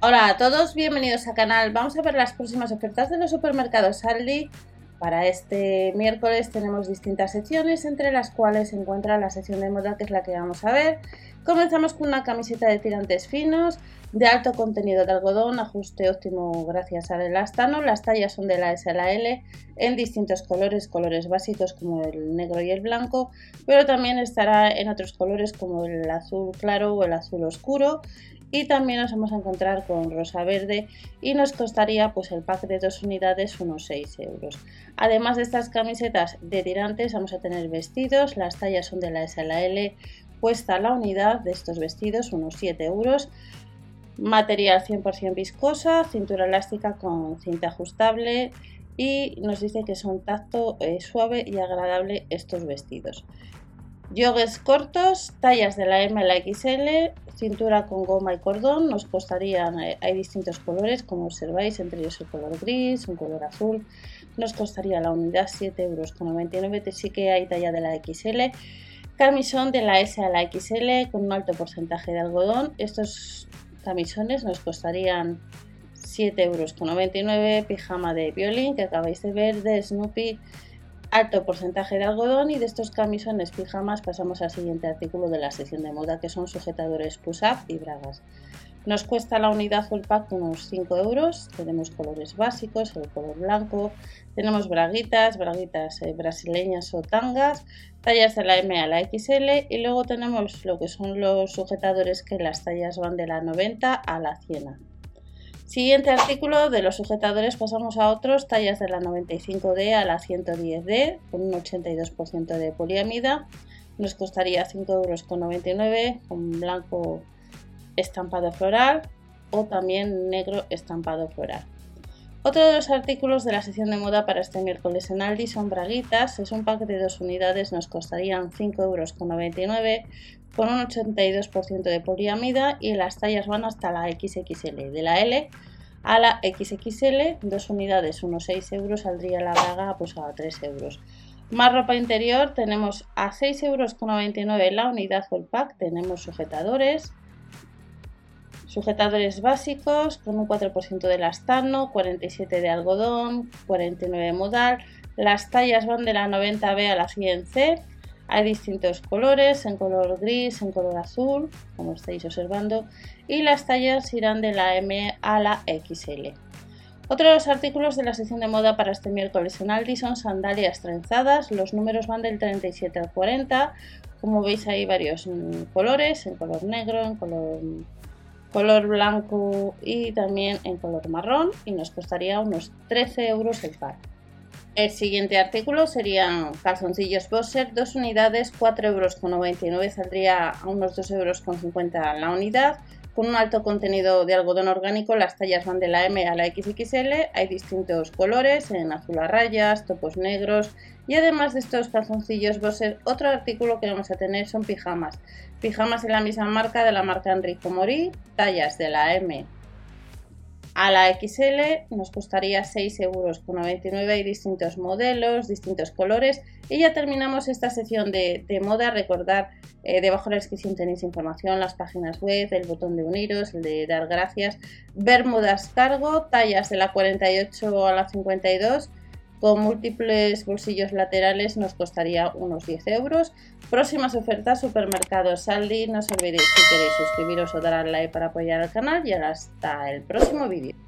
Hola a todos, bienvenidos al canal. Vamos a ver las próximas ofertas de los supermercados Aldi. Para este miércoles tenemos distintas secciones, entre las cuales se encuentra la sección de moda, que es la que vamos a ver. Comenzamos con una camiseta de tirantes finos, de alto contenido de algodón, ajuste óptimo gracias al elastano. Las tallas son de la S a la L, en distintos colores, colores básicos como el negro y el blanco, pero también estará en otros colores como el azul claro o el azul oscuro. Y también nos vamos a encontrar con rosa verde y nos costaría pues el pack de dos unidades unos 6 euros. Además de estas camisetas de tirantes vamos a tener vestidos. Las tallas son de la S a la L cuesta la unidad de estos vestidos unos 7 euros material 100% viscosa cintura elástica con cinta ajustable y nos dice que son tacto eh, suave y agradable estos vestidos. Jogues cortos, tallas de la M a la XL, cintura con goma y cordón, nos costarían, eh, hay distintos colores como observáis, entre ellos el color gris, un color azul, nos costaría la unidad 7,99 euros, sí que hay talla de la XL. Camisón de la S a la XL con un alto porcentaje de algodón, estos camisones nos costarían 7,99 euros, pijama de violín que acabáis de ver de Snoopy alto porcentaje de algodón y de estos camisones pijamas pasamos al siguiente artículo de la sección de moda que son sujetadores push-up y bragas. Nos cuesta la unidad full pack unos 5 euros, tenemos colores básicos, el color blanco, tenemos braguitas, braguitas eh, brasileñas o tangas, tallas de la M a la XL y luego tenemos lo que son los sujetadores que las tallas van de la 90 a la 100. Siguiente artículo de los sujetadores pasamos a otros, tallas de la 95D a la 110D con un 82% de poliamida. Nos costaría 5,99 euros con blanco estampado floral o también negro estampado floral. Otro de los artículos de la sección de moda para este miércoles en Aldi son braguitas. Es un pack de dos unidades, nos costarían 5,99 euros con un 82% de poliamida y las tallas van hasta la XXL. De la L a la XXL, dos unidades, unos 6 euros, saldría la braga pues a 3 euros. Más ropa interior, tenemos a 6,99 euros la unidad o el pack, tenemos sujetadores, Sujetadores básicos con un 4% de elastano, 47 de algodón, 49 de modal. Las tallas van de la 90B a la 100C. Hay distintos colores, en color gris, en color azul, como estáis observando, y las tallas irán de la M a la XL. Otro de los artículos de la sección de moda para este miércoles en Aldi son sandalias trenzadas. Los números van del 37 al 40. Como veis hay varios mm, colores, en color negro, en color color blanco y también en color marrón y nos costaría unos 13 euros el par. El siguiente artículo serían calzoncillos Boxer, dos unidades, 4,99 euros, saldría a unos 2,50 euros la unidad. Con un alto contenido de algodón orgánico, las tallas van de la M a la XXL, hay distintos colores, en azul a rayas, topos negros. Y además de estos calzoncillos Boxer, otro artículo que vamos a tener son pijamas. Pijamas en la misma marca de la marca Enrico Mori, tallas de la M a la XL nos costaría 6,99 euros. Hay distintos modelos, distintos colores. Y ya terminamos esta sección de, moda. Recordar, eh, debajo de la descripción tenéis información, las páginas web, el botón de uniros, el de dar gracias. Bermudas cargo, tallas de la 48 a la 52 con múltiples bolsillos laterales nos costaría unos 10 euros. Próximas ofertas, supermercados Saldi. No os olvidéis si queréis suscribiros o dar al like para apoyar al canal y hasta el próximo vídeo.